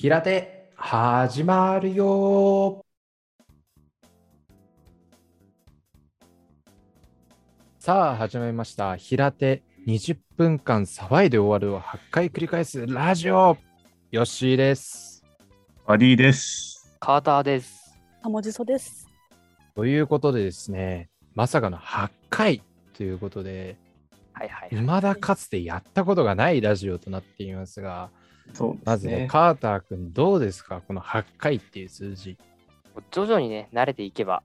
平手始まるよさあ始まりました平手20分間騒いで終わるを8回繰り返すラジオよっしーですアディです。カーターです。あもじそです。ということでですねまさかの8回ということではいはい、未だかつてやったことがないラジオとなっていますがそうね。まずねカーター君どうですか？この8回っていう数字徐々にね、慣れていけば、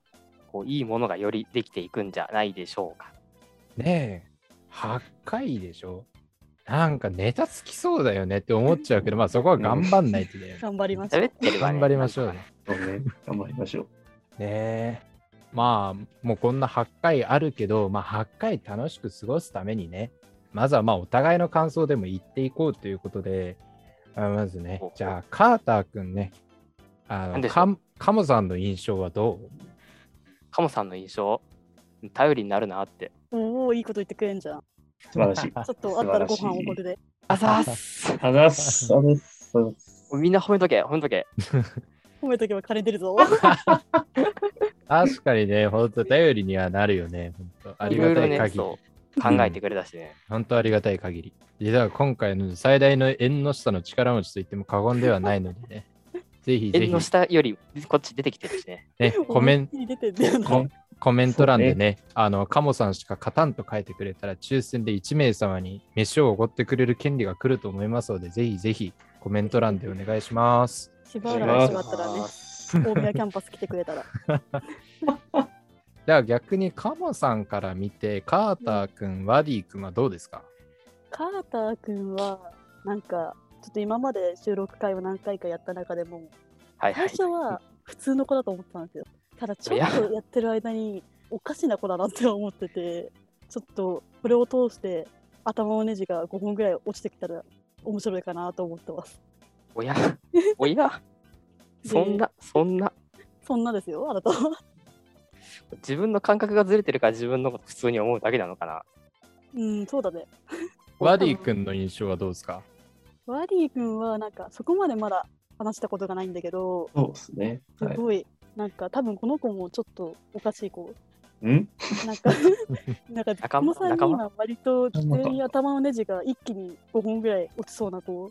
こういいものがよりできていくんじゃないでしょうか。ねえ、8回でしょ？なんかネタつきそうだよねって思っちゃうけど、まあそこは頑張んないと ね。頑張りましょう。頑張りましょうね。そうね。頑張りましょう。ねえ。まあ、もうこんな8回あるけど、まあ8回楽しく過ごすためにね、まずはまあお互いの感想でも言っていこうということで、あまずねじゃあカーター君ね、あのカムカモさんの印象はどう？カモさんの印象、頼りになるなって。おお、いいこと言ってくれんじゃん。素晴らしい。ちょっとあったらご飯をこれで。あざーす。あざっす。あざっす。あざっすみんな褒めとけ、褒めとけ。褒めとけば金出るぞ。確かにね、本当頼りにはなるよね。本当ありがいろいろね、たい限り。考えてくれたしね。本当ありがたい限り。実は今回の最大の縁の下の力持ちと言っても過言ではないのでね。ぜひぜひ縁の、下よりこっち出てきてるしね。ね、コメン思いっきり出てんだよな。ココメント欄でそうね、あの、カモさんしか勝たんと書いてくれたら、抽選で1名様に飯をおごってくれる権利が来ると思いますので、ぜひぜひコメント欄でお願いします。しばらくしまったらね、大宮キャンパス来てくれたら。では逆にカモさんから見て、カーター君、ワディ君はどうですか？カーター君は、なんか、ちょっと今まで収録会を何回かやった中でも、はいはい。最初は普通の子だと思ってたんですよ。ただ、ちょっとやってる間に、おかしな子だなって思ってて、ちょっとこれを通して頭のネジが5本ぐらい落ちてきたら面白いかなと思ってます。おや、おや、そんな、そんな、そんなですよ、あなたは。自分の感覚がずれてるから自分のこと普通に思うだけなのかな。うん、そうだね。ワディ君の印象はどうですか？ワディ君はなんかそこまでまだ話したことがないんだけど、そうですね。はい。すごい、なんか多分この子もちょっとおかしい子。ん？なんか、なんか仲この3間？仲間？人は割と全員頭のネジが一気に5本ぐらい落ちそうな子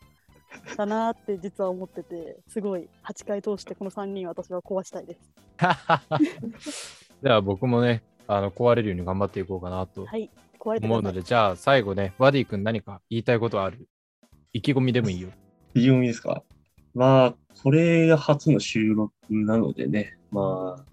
だなって実は思ってて、すごい8回通してこの3人私は壊したいです。では僕もね、あの壊れるように頑張っていこうかなとはい、壊れてください。思うので、じゃあ最後ね、ワディ君何か言いたいことある？意気込みでもいいよ。意気込みですか？まあ、これが初の収録なのでね、まあ、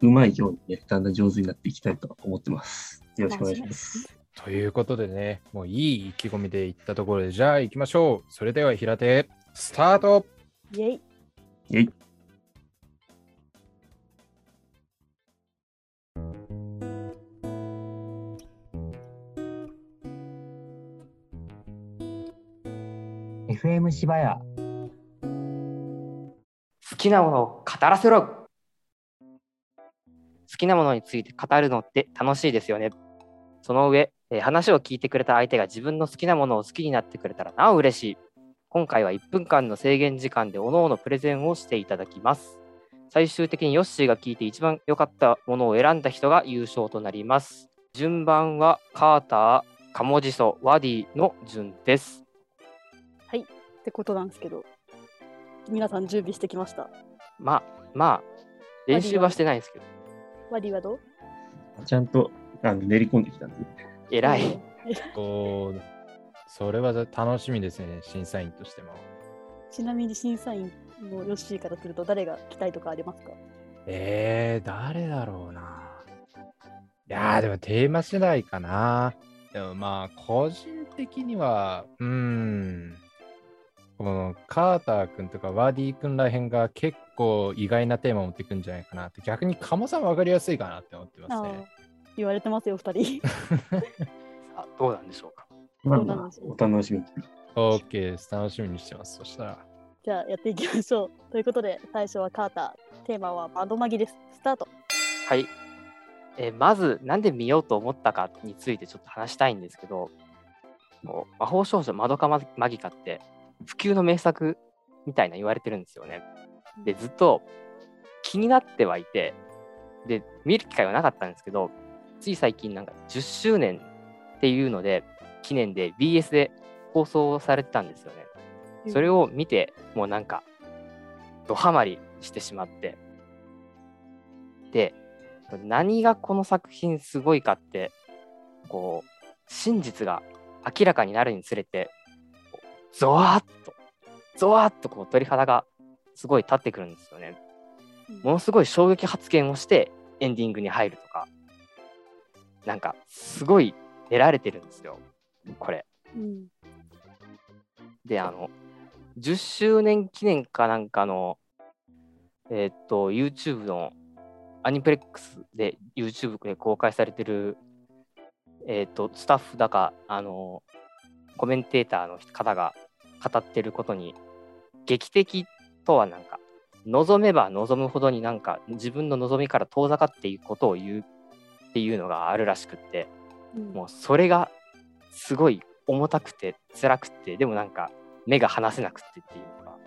うまいようにね、だんだん上手になっていきたいと思ってます。よろしくお願いします。ということでね、もういい意気込みでいったところで、じゃあ行きましょう。それでは平手、スタートイェイ。えい。FM 芝屋好きなものを語らせろ好きなものについて語るのって楽しいですよね。その上、えー話を聞いてくれた相手が自分の好きなものを好きになってくれたらなお嬉しい。今回は1分間の制限時間で各々プレゼンをしていただきます。最終的にヨッシーが聞いて一番良かったものを選んだ人が優勝となります。順番はカーター、カモジソ、ワディの順です。ってことなんですけど、皆さん準備してきました？まあ、まあ、練習はしてないんですけど、ワディはどう？ちゃんとあの練り込んできたんで。偉い。おーそれは楽しみですね、審査員としても。ちなみに審査員のヨッシーからすると誰が来たいとかありますか？えー、誰だろうな。いやー、でもテーマ次第かな。でもまあ、個人的には、うーん、このカーター君とかワーディー君らへんが結構意外なテーマを持ってくんじゃないかなって、逆にカモさん分かりやすいかなって思ってますあね。あ言われてますよ、2人。さあどうなんでしょうか？まあお楽しみに。OK です。楽しみにしてます。そしたら。じゃあやっていきましょう。ということで、最初はカーター。テーマは窓マギです。スタート。はい。えーまず、なんで見ようと思ったかについてちょっと話したいんですけど、もう魔法少女まどかマギカって、普及の名作みたいな言われてるんですよね。で、ずっと気になってはいて、で、見る機会はなかったんですけど、つい最近なんか10周年っていうので、記念で BS で放送されてたんですよね。それを見て、もうなんか、ドハマりしてしまって。で、何がこの作品すごいかって、こう、真実が明らかになるにつれて、ゾワーッと、ゾワーッとこう鳥肌がすごい立ってくるんですよね。ものすごい衝撃発言をしてエンディングに入るとか、なんかすごい練られてるんですよ、これ。うんで、あの、10周年記念かなんかの、えーっと、YouTube のアニプレックスで YouTube で公開されてる、えーっと、スタッフだか、あの、コメンテーターの方が語ってることに、劇的とはなんか、望めば望むほどになんか自分の望みから遠ざかっていくことを言うっていうのがあるらしくって、うんもうそれがすごい重たくて辛くてでもなんか目が離せなくてっていうのが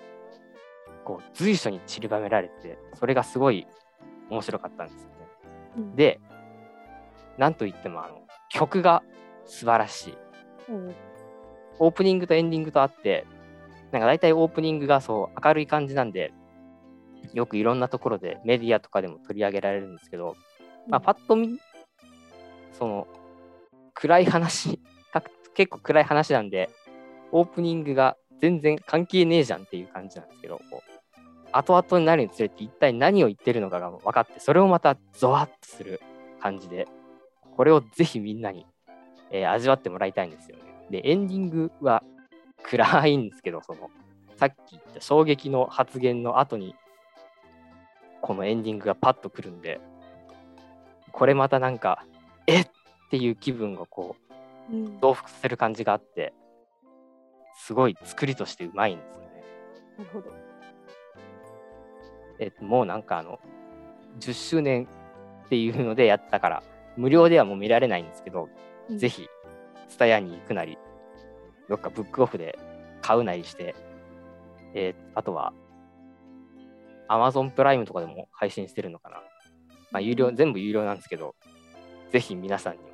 こう随所に散りばめられてそれがすごい面白かったんですよね。うんでなんといってもあの曲が素晴らしい。うんオープニングとエンディングとあってなんか大体オープニングがそう明るい感じなんでよくいろんなところでメディアとかでも取り上げられるんですけど、まあ、パッと見、その、暗い話、か 結構暗い話なんで、オープニングが全然関係ねえじゃんっていう感じなんですけど、こう後々になるにつれて一体何を言ってるのかが分かって、それをまたゾワッとする感じで、これをぜひみんなに、えー味わってもらいたいんですよね。で、エンディングは暗いんですけど、その、さっき言った衝撃の発言の後に、このエンディングがパッとくるんで、これまたなんか、えっっていう気分をこう、うん増幅させる感じがあって、すごい作りとしてうまいんですよね。なるほど。えっと、もうなんかあの、10周年っていうのでやったから、無料ではもう見られないんですけど、うんぜひ、スタヤに行くなり、どっかブックオフで買うなりして、えーあとは、Amazon プライムとかでも配信してるのかな。まあ、有料、全部有料なんですけど、ぜひ皆さんにも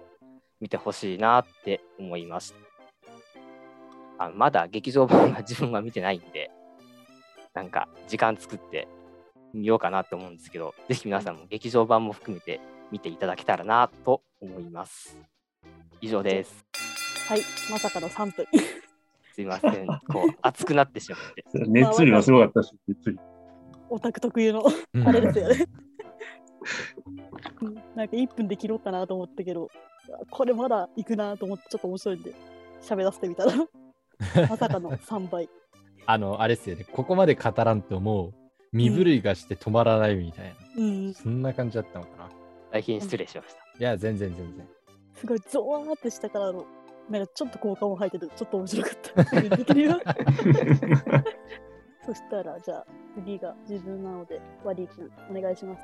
見てほしいなって思います。あのまだ劇場版は自分は見てないんで、なんか時間作って見ようかなと思うんですけど、ぜひ皆さんも劇場版も含めて見ていただけたらなと思います。以上です。はい、まさかの3分。すいません。こう、熱くなってしまって。熱量がすごかったし、熱量。オタク特有のうんあれですよね。うんなんか1分で切ろうかなと思ったけど、これまだ行くなと思ってちょっと面白いんで、喋らせてみたら、まさかの3倍。あの、あれですよね。ここまで語らんともう身震いがして止まらないみたいな。うん、そんな感じだったのかな。大変失礼しました。いや、全然全然。すごいゾワーってしたからの、なんかちょっと効果音入ってて、ちょっと面白かった。そしたら、じゃあ次が自分なので、ワリー君、お願いします。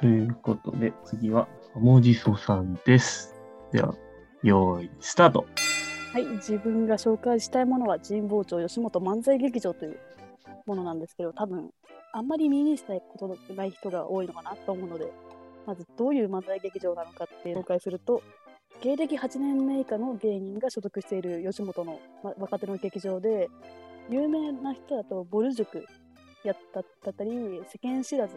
ということで、次は、はもじそさんです。では、用意、スタート。はい、自分が紹介したいものは神保町吉本漫才劇場というものなんですけど、多分あんまり耳にしたことのない人が多いのかなと思うので、まずどういう漫才劇場なのかって紹介すると、芸歴8年目以下の芸人が所属している吉本の、ま、若手の劇場で、有名な人だとボル塾やっただったり、世間知らず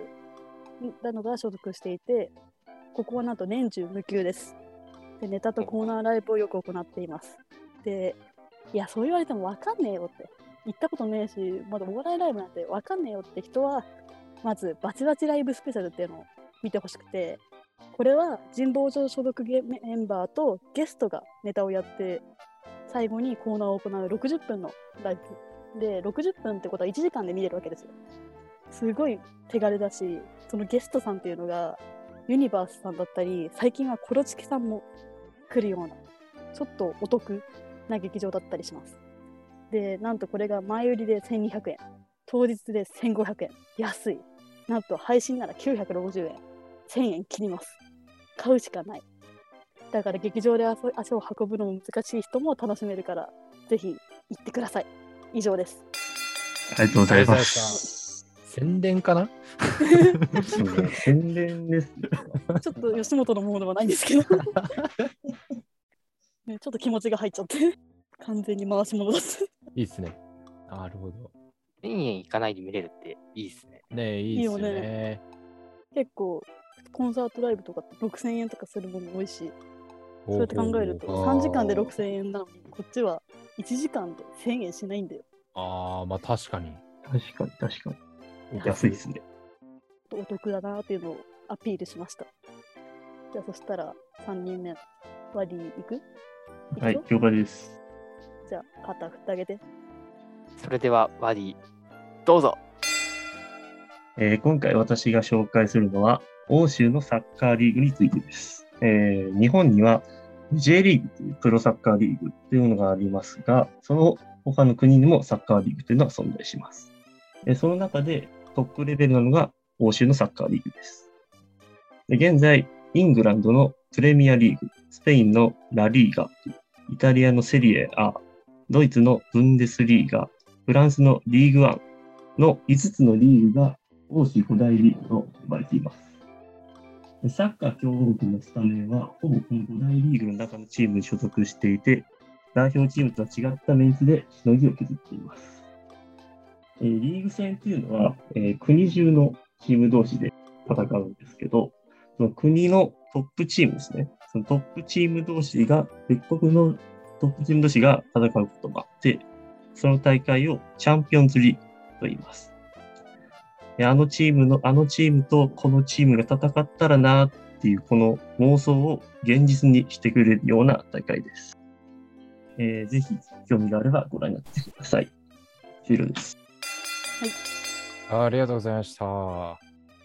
などが所属していて、ここはなんと年中無休です。でネタとコーナーライブをよく行っています。で、いや、そう言われても分かんねえよって。行ったことねえし、まだお笑いライブなんて分かんねえよって人は、まず、バチバチライブスペシャルっていうのを見てほしくて、これは神保町所属ゲメンバーとゲストがネタをやって、最後にコーナーを行う60分のライブ。で、60分ってことは1時間で見れるわけですよ。すごい手軽だし、そのゲストさんっていうのが、ユニバースさんだったり、最近はコロチキさんも来るような、ちょっとお得な劇場だったりします。で、なんとこれが前売りで1200円、当日で1500円、安い。なんと配信なら960円、1000円切ります。買うしかない。だから劇場で足足を運ぶのも難しい人も楽しめるから、ぜひ行ってください。以上です。ありがとうございます。宣伝かな？そうね宣伝ですね。ちょっと吉本のものではないんですけど。ね、ちょっと気持ちが入っちゃって。完全に回し物だった。いいっすね。なるほど。1000円いかないで見れるっていいですね。ねえ、いいっすよいいよね。結構、コンサートライブとかって6000円とかするもの多いし、そうやって考えるとほうほう3時間で6000円なのに、こっちは1時間で1000円しないんだよ。ああ、まあ確かに。確かに、確かに。安いですね。お得だなっていうのをアピールしました。じゃあそしたら3人目、ワディ行く？行くぞはい、了解です。じゃあ肩振ってあげて。それでは、ワディ、どうぞ。えー今回私が紹介するのは、欧州のサッカーリーグについてです。えー日本には J リーグというプロサッカーリーグというのがありますが、その他の国にもサッカーリーグというのは存在します。えその中でトップレベルなのが欧州のサッカーリーグです。で現在、イングランドのプレミアリーグ、スペインのラリーガ、イタリアのセリエ A、ドイツのブンデスリーガ、フランスのリーグワンの5つのリーグが欧州五大リーグと呼ばれています。サッカー強豪国のスタメンは、ほぼこの五大リーグの中のチームに所属していて、代表チームとは違ったメンツでしのぎを削っています。えーリーグ戦っていうのは、えー国中のチーム同士で戦うんですけど、その国のトップチームですね。そのトップチーム同士が、別国のトップチーム同士が戦うこともあって、その大会をチャンピオンズリーグと言います。であのチームの、あのチームとこのチームが戦ったらなっていうこの妄想を現実にしてくれるような大会です。えーぜひ興味があればご覧になってください。終了です。ありがとうございました。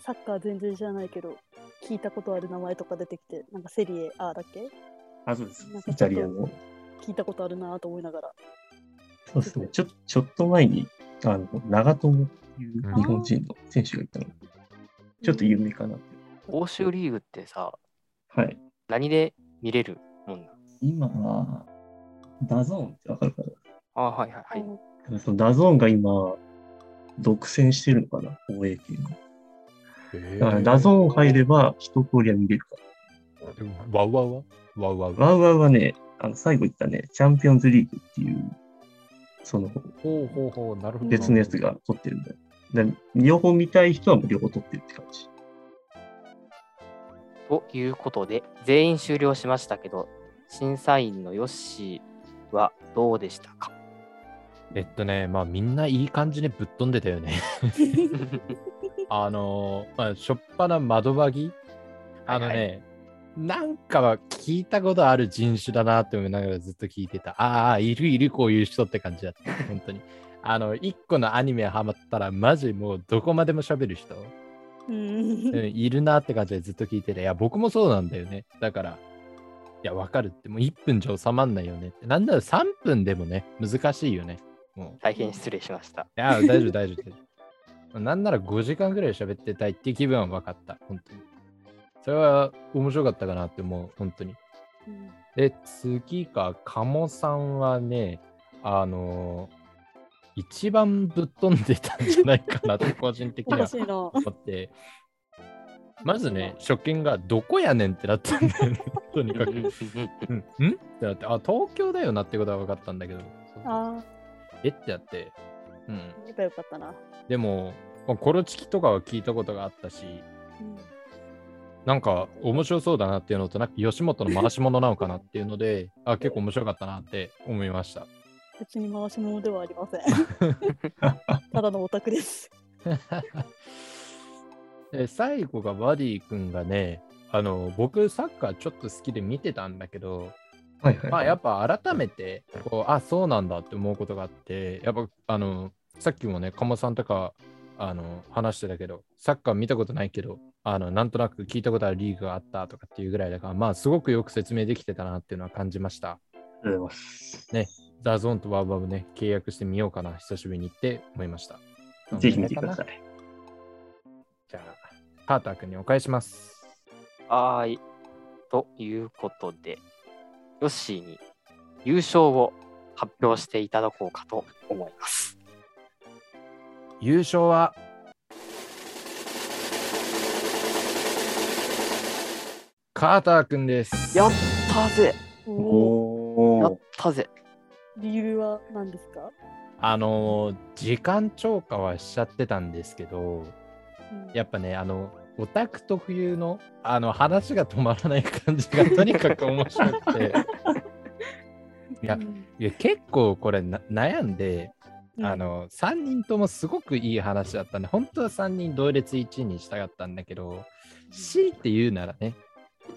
サッカー全然知らないけど、聞いたことある名前とか出てきて、なんかセリエ A だっけ？あ、そうですイタリアの。聞いたことあるなと思いながら。そうですね。ちょちょっと前に、あの、長友いう日本人の選手がいたので、ちょっと有名かなって。欧州リーグってさ、はい。何で見れるもんなの？今は、 DAZNってわかるかあはいはいはい。なその DAZNが今、独占してるのかな？放映権を。だからダゾーン入れば一通りは見れるかワウワウは？ WOWOW。ら。ワウワウはね、あの最後言ったね、チャンピオンズリーグっていう、そのほうほうほう、なるほど。別のやつが取ってるんだよ。で両方見たい人は両方取ってるって感じ。ということで、全員終了しましたけど、審査員のヨッシーはどうでしたか？えっとね、まあみんないい感じにぶっ飛んでたよね。あのー、まあ、しょっぱな窓バギあのね、はいなんかは聞いたことある人種だなって思いながらずっと聞いてた。ああ、いるいるこういう人って感じだった。本当に。あの、一個のアニメハマったら、マジもうどこまでも喋る人、うんうん、いるなって感じでずっと聞いてて、いや、僕もそうなんだよね。だから、いや、わかるって、もう1分じゃ収まんないよねって。なんだろう、3分でもね、難しいよね。もう。大変失礼しました。いや、大丈夫、大丈夫。大丈夫なんなら5時間ぐらい喋ってたいっていう気分は分かった、本当に。それは面白かったかなって思う、本当に。うんで、次が、鴨さんはね、あのー一番ぶっ飛んでたんじゃないかなって、個人的には。思って。まずね、初見がどこやねんってなったんだよね、とにかく。うん、ん？ってなって、あ、東京だよなってことは分かったんだけど、え？ってなって、うん。よかったな。でも、まあコロチキとかは聞いたことがあったし、うんなんか面白そうだなっていうのと、なんか吉本の回し物なのかなっていうので、あ、結構面白かったなって思いました。別に回し物ではありません。ただのオタクです。で最後がバディ君がね、あの、僕サッカーちょっと好きで見てたんだけど、はいはい、まあやっぱ改めて、こう、あ、そうなんだって思うことがあって、やっぱあの、さっきもね、鴨さんとか、あの、話してたけど、サッカー見たことないけど、あの、なんとなく聞いたことあるリーグがあったとかっていうぐらいだから、まあすごくよく説明できてたなっていうのは感じました。ありがとうございます。 DAZNと WOWOWね、契約してみようかな、久しぶりにって思いました。ぜひ見てください。い。じゃあ、カーター君にお返します。はーい。ということで、ヨッシーに優勝を発表していただこうかと思います。優勝は、カーターくんです。やったぜおおやっ。たぜ理由は何ですか、あのー時間超過はしちゃってたんですけど、うん。やっぱね、あの、オタク特有の、あの、話が止まらない感じが とにかく面白くて、いやうん。いや結構これな悩んで、うん。あの、3人ともすごくいい話だったんで、本当は3人同列1位にしたかったんだけど、強いて言うならね、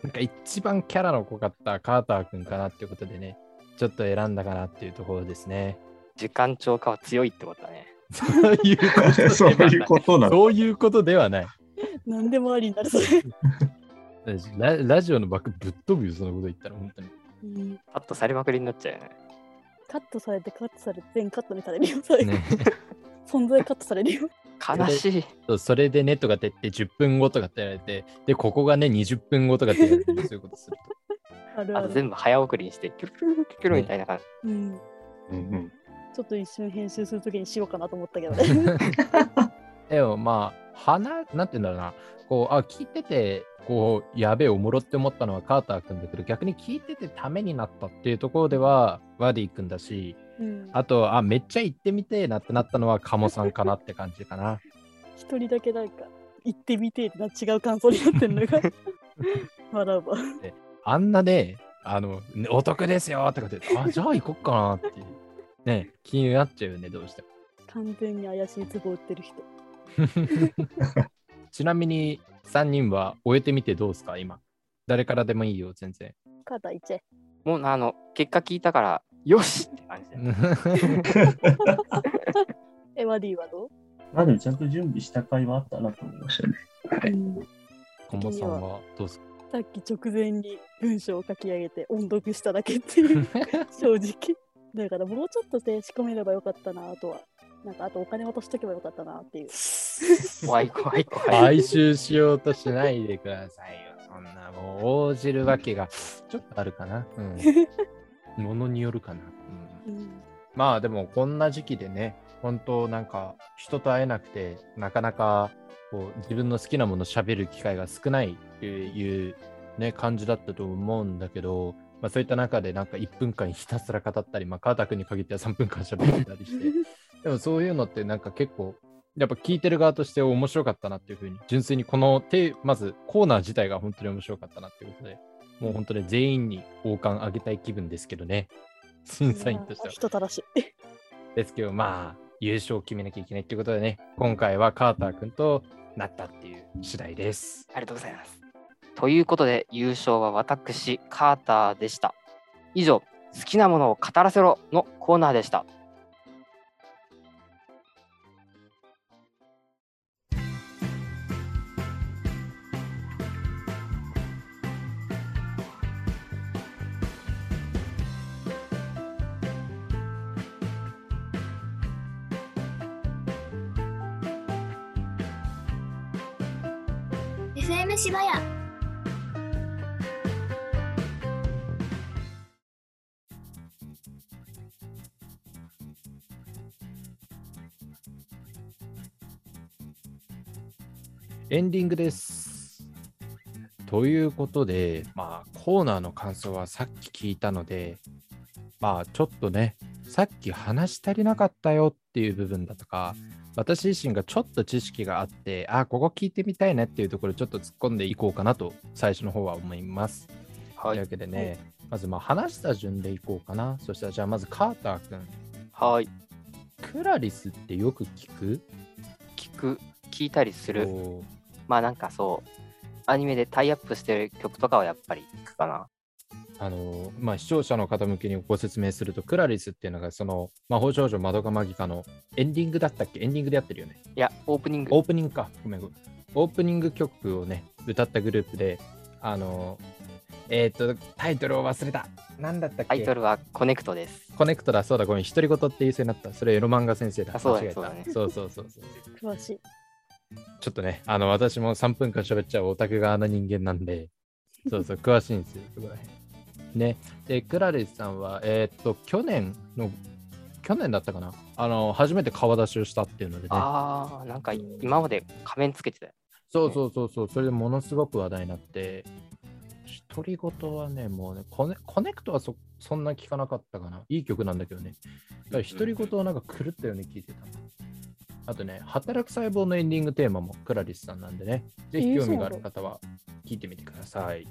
なんか一番キャラの濃かったカーター君かなっていうことでね、ちょっと選んだかなっていうところですね。時間超過は強いってことだねそういうこと そうではないいうことなの。そういうことではない。何でもありになるそれ、ララジオの枠ぶっ飛ぶよ、そのこと言ったら、本当に。うんカットされまくりになっちゃうよねカットされてカットされて全カットにされるよ最後、ね、存在カットされるよ悲しいそうそれでねとかって言って10分後とかってやられて、で、ここがね20分後とかってやられて、そういうことすると。あるある。あと全部早送りにしてキュルキュルキュルキュル みたいな感じ、うん、うんうん。ちょっと一瞬編集するときにしようかなと思ったけどね。でもまあ、花、なんて言うんだろうな、こう、あ、聞いてて、こう、やべえ、おもろって思ったのはカーター君だけど、逆に聞いててためになったっていうところでは、ワディ君だし、うん。あと、あ、めっちゃ行ってみてえなってなったのは、カモさんかなって感じかな。一人だけなんか行ってみてえな違う感想になってるのが。笑うわあんなね、あの、ねお得ですよとかって、あ、じゃあ行こっかなっていう。ね、気になっちゃうよね、どうしても。完全に怪しいツボ売ってる人 ちなみに、3人は終えてみてどうですか、今。誰からでもいいよ、全然。カーターいっちゃえもうあの結果聞いたからよしって感じだよねえワディはどう、まあでもちゃんと準備した回はあったなと思いましたね。うんコモさんはどうですか？さっき直前に文章を書き上げて音読しただけっていう 正直だからもうちょっとで仕込めればよかったなとはなんかあとお金渡しとけばよかったなっていう怖い怖い怖い買収しようとしないでくださいよ。そんなもう応じるわけがちょっとあるかな。うん。ものによるかな。うん、うんまあでもこんな時期でね、本当なんか人と会えなくて、なかなかこう自分の好きなもの喋る機会が少ないっていう、ね、感じだったと思うんだけど、まあ、そういった中でなんか1分間ひたすら語ったり、まあ、川田君に限っては3分間喋ってたりして、でもそういうのってなんか結構、やっぱ聞いてる側として面白かったなっていうふうに、純粋にこのテーまずコーナー自体が本当に面白かったなっていうことで、もう本当に全員に王冠あげたい気分ですけどね、審査員としては。人たらし。いですけど、まあ、優勝を決めなきゃいけないっていうことでね、今回はカーター君となったっていう次第です。ありがとうございます。ということで優勝は私カーターでした。以上好きなものを語らせろのコーナーでした。FM 芝屋エンディングです。ということで、まあ、コーナーの感想はさっき聞いたので、まあ、ちょっとね、さっき話し足りなかったよっていう部分だとか、私自身がちょっと知識があって、あ、ここ聞いてみたいねっていうところちょっと突っ込んでいこうかなと、最初の方は思います。はというわけでね、まずまあ話した順でいこうかな。そしたら、じゃあまずカーター君。はい。クラリスってよく聞く？聞く、聞いたりする。まあなんかそう、アニメでタイアップしてる曲とかはやっぱり聞くかな。あのまあ、視聴者の方向けにご説明すると、クラリスっていうのが、その魔法少女まどかマギカのエンディングだったっけ？エンディングでやってるよね。いや、オープニング。オープニングか。ごめんごめん。オープニング曲をね、歌ったグループで、あの、えっ、と、タイトルを忘れた。なんだったっけ？タイトルはコネクトです。コネクトだ、そうだ、ごめん、独り言って言いそうになった。それ、エロ漫画先生だ。あそうだそうだねそうそうそうそう。詳しいちょっとね、あの、私も3分間喋っちゃうオタク側の人間なんで、そうそう、詳しいんですよ、そこら辺。ね。で、 ClariSさんは、えーっと、去年の去年だったかな？あの、初めて顔出しをしたっていうのでね。ああ、なんか今まで仮面つけてたよ。そうそうそうそう、それでものすごく話題になって、独り言はね、もうね、コネコネクトはそそんな聞かなかったかな。いい曲なんだけどね。独り言はなんか狂ったように聞いてた。あとね、働く細胞のエンディングテーマもクラリスさんなんでね、ぜひ興味がある方は聞いてみてください。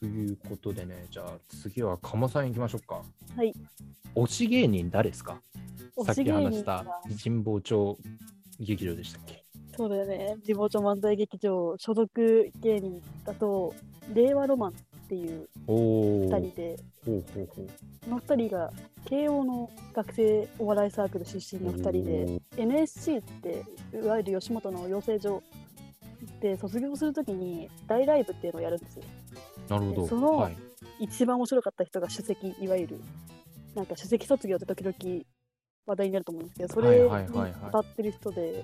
ということでね、じゃあ次は鴨さん行きましょうか。はい。推し芸人誰ですか？さっき推し芸人話したは神保町劇場でしたっけ？そうだよね。地元漫才劇場所属芸人だと、令和ロマンっていうおー。2人で、ほの2人が慶応の学生お笑いサークル出身の2人で、NSC っていわゆる吉本の養成所で卒業するときに大ライブっていうのをやるんですよ。なるほど。そのはい、一番面白かった人が首席、いわゆる、なんか首席卒業って時々話題になると思うんですけど、それにはいはいはいはい当たってる人で、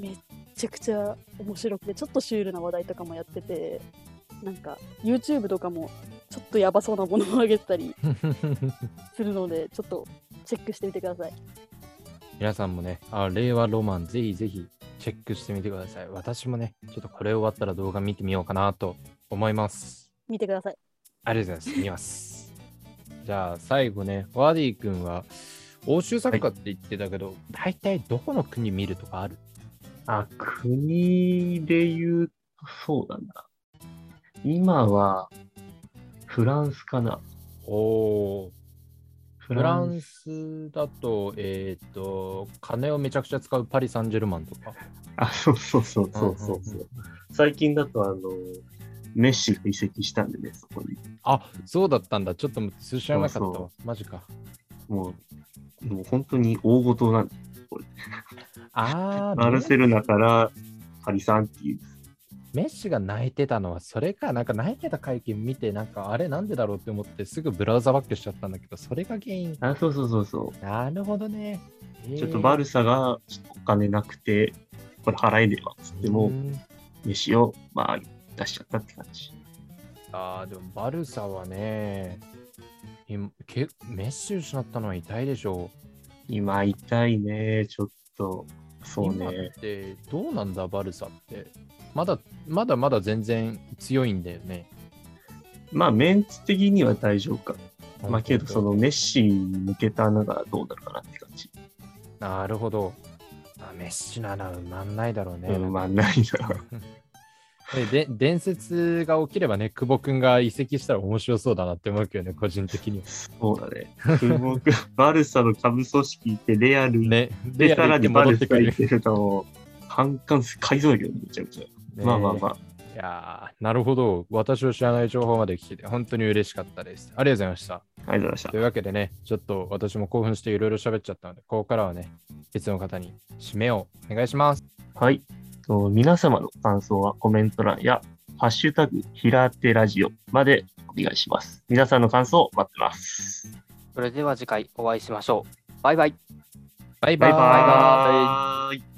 めっちゃくちゃ面白くて、ちょっとシュールな話題とかもやってて、なんか YouTube とかもちょっとやばそうなものを上げてたり するので、ちょっとチェックしてみてください。皆さんもね、あ令和ロマン、ぜひぜひチェックしてみてください。私もね、ちょっとこれ終わったら動画見てみようかなと思います。見てください。ありがとうございます。見ます。じゃあ最後ね、ワディ君は欧州サッカーって言ってたけど、大体どこの国見るとかある？あ、国で言うと、そうだな。今は、フランスかな。おー、フフランスだと、えっ、と、金をめちゃくちゃ使うパリ・サンジェルマンとか。あ、そうそうそうそうそうそう。んんん最近だと、あの、メッシが移籍したんでね、そこに。あ、そうだったんだ。ちょっと通知らなかったわ。そうそマジか。もう、もう本当に大事なんで あー、バルセロナからパリサンっていう。メッシが泣いてたのはそれか、なんか泣いてた会見見て、なんかあれなんでだろうって思ってすぐブラウザバックしちゃったんだけど、それが原因。あ、そうそうそうそなるほどね。う。ちょっとバルサがちょっとお金なくて、これ払えねえわっつっても、うんメッシを、まあ、出しちゃったって感じ。あーでもバルサはね、今けメッシ失ったのは痛いでしょ今痛いね、ちょっと。う。そう今っね。てどうなんだ、バルサって。まだまだまだ全然強いんだよね。まあ、メンツ的には大丈夫か。まあ、けど、そのメッシに向けた穴がどうなるかなって感じ。なるほど。あメッシの穴埋まんないだろうね。うん、まあ、ないな。でで伝説が起きればね、久保君が移籍したら面白そうだなって思うけどね、個人的には。そうだね。久保君 バルサの下部組織行って、レアルね、て、さらにバル。サ行ってると、反感改造量めちゃくちゃ。ねまあまあまあ。いやーなるほど。私を知らない情報まで聞けて、本当に嬉しかったです。ありがとうございました。ありがとうございましたとい。うわけでね、ちょっと私も興奮していろいろ喋っちゃったので、ここからはね、別の方に締めをお願いします。はい。と皆様の感想はコメント欄や、ハッシュタグ、ひらてラジオまでお願いします。皆さんの感想を待ってます。それでは次回お会いしましょう。バイバイ。バイバイ。バイバーイ。